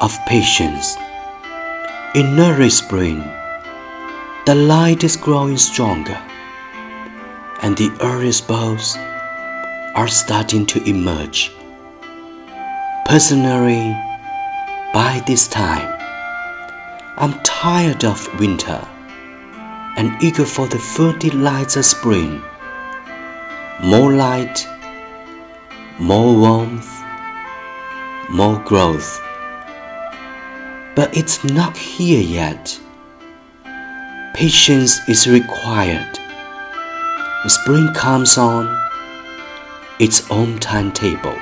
of patience. In early spring, the light is growing stronger, and the earliest buds are starting to emerge. Personally, by this time, I'm tired of winter and eager for the full delights of spring. More light, more warmth, more growth. But it's not here yet. Patience is required. The Spring comes on its own timetable,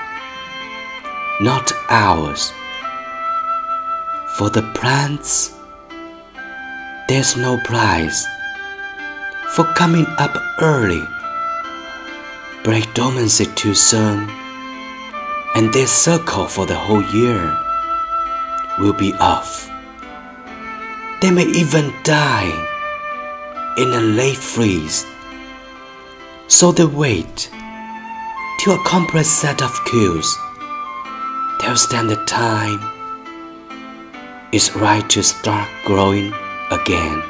not ours. For the plants, there's no price for coming up early. Break dormancy too soon, and their circle for the whole year will be off. They may even die in a late freeze. So they wait till a compressed set of cues tells them the time is right to start growing again.